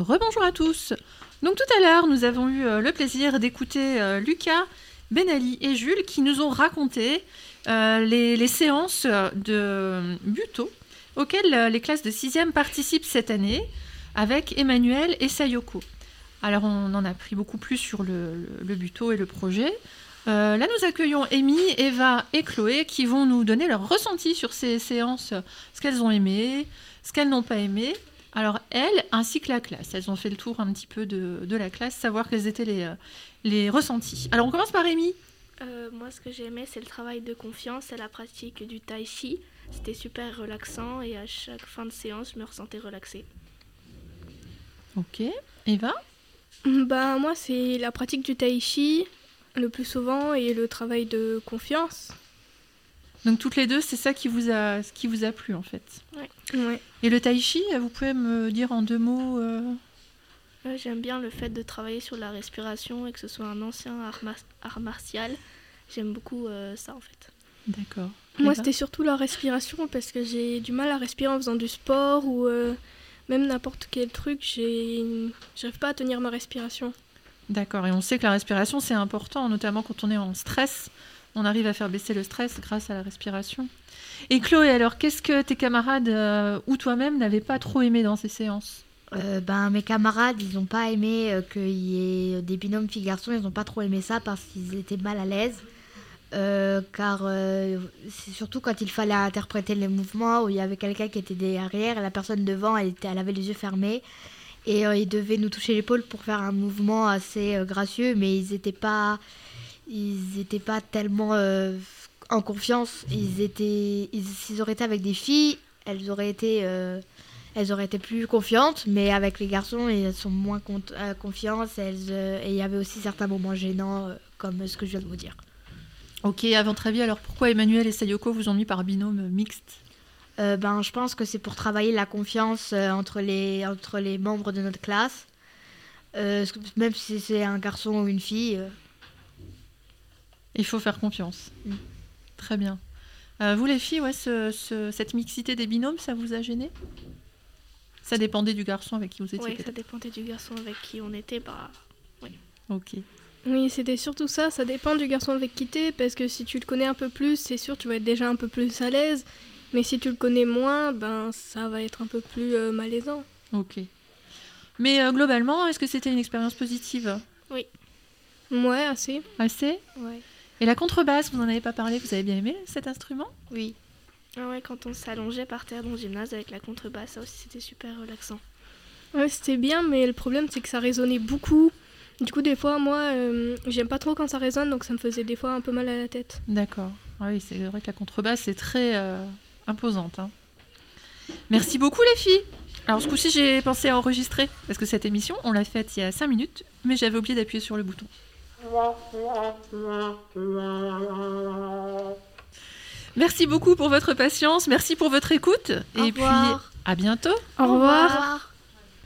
Rebonjour à tous. Donc tout à l'heure, nous avons eu euh, le plaisir d'écouter euh, Lucas, Benali et Jules qui nous ont raconté euh, les, séances de Buto auxquelles les classes de 6e participent cette année avec Emmanuel et Sayoko. Alors on en a appris beaucoup plus sur le, Buto et le projet. Là, nous accueillons Amy, Eva et Chloé qui vont nous donner leur ressenti sur ces séances, ce qu'elles ont aimé, ce qu'elles n'ont pas aimé. Alors, elles, ainsi que la classe, elles ont fait le tour un petit peu de, de la classe, savoir quels étaient les, euh, les ressentis. Alors, on commence par Amy. Euh, moi, ce que j'ai aimé, c'est le travail de confiance et la pratique du tai chi. C'était super relaxant et à chaque fin de séance, je me ressentais relaxée. Ok. Eva? Bah moi c'est la pratique du tai chi le plus souvent et le travail de confiance. Donc, toutes les deux, c'est ça qui vous, a, qui vous a plu, en fait? Ouais. Et le tai chi, vous pouvez me dire en deux mots euh, Ouais, J'aime bien le fait de travailler sur la respiration et que ce soit un ancien art, mar- art martial. J'aime beaucoup euh, ça en fait. D'accord. Moi c'était surtout la respiration parce que j'ai du mal à respirer en faisant du sport ou euh, même n'importe quel truc, j'ai j'arrive pas à tenir ma respiration. D'accord. Et on sait que la respiration, c'est important, notamment quand on est en stress. On arrive à faire baisser le stress grâce à la respiration. Et Chloé, alors, qu'est-ce que tes camarades euh, ou toi-même n'avaient pas trop aimé dans ces séances? Euh, ben, mes camarades, ils n'ont pas aimé euh, qu'il y ait des binômes filles-garçons. Ils n'ont pas trop aimé ça parce qu'ils étaient mal à l'aise. Euh, car c'est surtout quand il fallait interpréter les mouvements où il y avait quelqu'un qui était derrière et la personne devant, elle, elle avait les yeux fermés. Et ils devaient nous toucher l'épaule pour faire un mouvement assez gracieux, mais ils n'étaient pas, ils étaient pas tellement euh, en confiance. Ils étaient, ils, s'ils auraient été avec des filles, elles auraient été euh, elles auraient été plus confiantes, mais avec les garçons, elles sont moins euh, confiantes. Elles, et il y avait aussi certains moments gênants, comme ce que je viens de vous dire. Ok, à votre avis, alors pourquoi Emmanuel et Sayoko vous ont mis par binôme mixte? Ben, je pense que c'est pour travailler la confiance entre, les, entre les membres de notre classe. Même si c'est un garçon ou une fille. Il faut faire confiance. Mm. Très bien. Euh, vous, les filles, ouais, ce- ce- cette mixité des binômes, ça vous a gêné? Ça dépendait du garçon avec qui vous étiez Oui, ça dépendait du garçon avec qui on était. Bah, Ok. Oui, c'était surtout ça, ça dépend du garçon avec qui t'es, parce que si tu le connais un peu plus, c'est sûr tu vas être déjà un peu plus à l'aise, mais si tu le connais moins, ben ça va être un peu plus euh, malaisant. Ok. Mais euh, globalement, est-ce que c'était une expérience positive? Ouais, assez. Assez? Ouais. Et la contrebasse, vous n'en avez pas parlé, vous avez bien aimé cet instrument? Oui. Ah ouais, quand on s'allongeait par terre dans le gymnase avec la contrebasse, ça aussi c'était super relaxant. Ouais, c'était bien, mais le problème c'est que ça résonnait beaucoup. Du coup, des fois, moi, euh, j'aime pas trop quand ça résonne, donc ça me faisait des fois un peu mal à la tête. D'accord. Ah oui, c'est vrai que la contrebasse est très euh, imposante. hein. Merci beaucoup les filles. Alors ce coup-ci, j'ai pensé à enregistrer parce que cette émission, on l'a faite il y a 5 minutes, mais j'avais oublié d'appuyer sur le bouton. Merci beaucoup pour votre patience, merci pour votre écoute Au et puis à bientôt. Au revoir. revoir.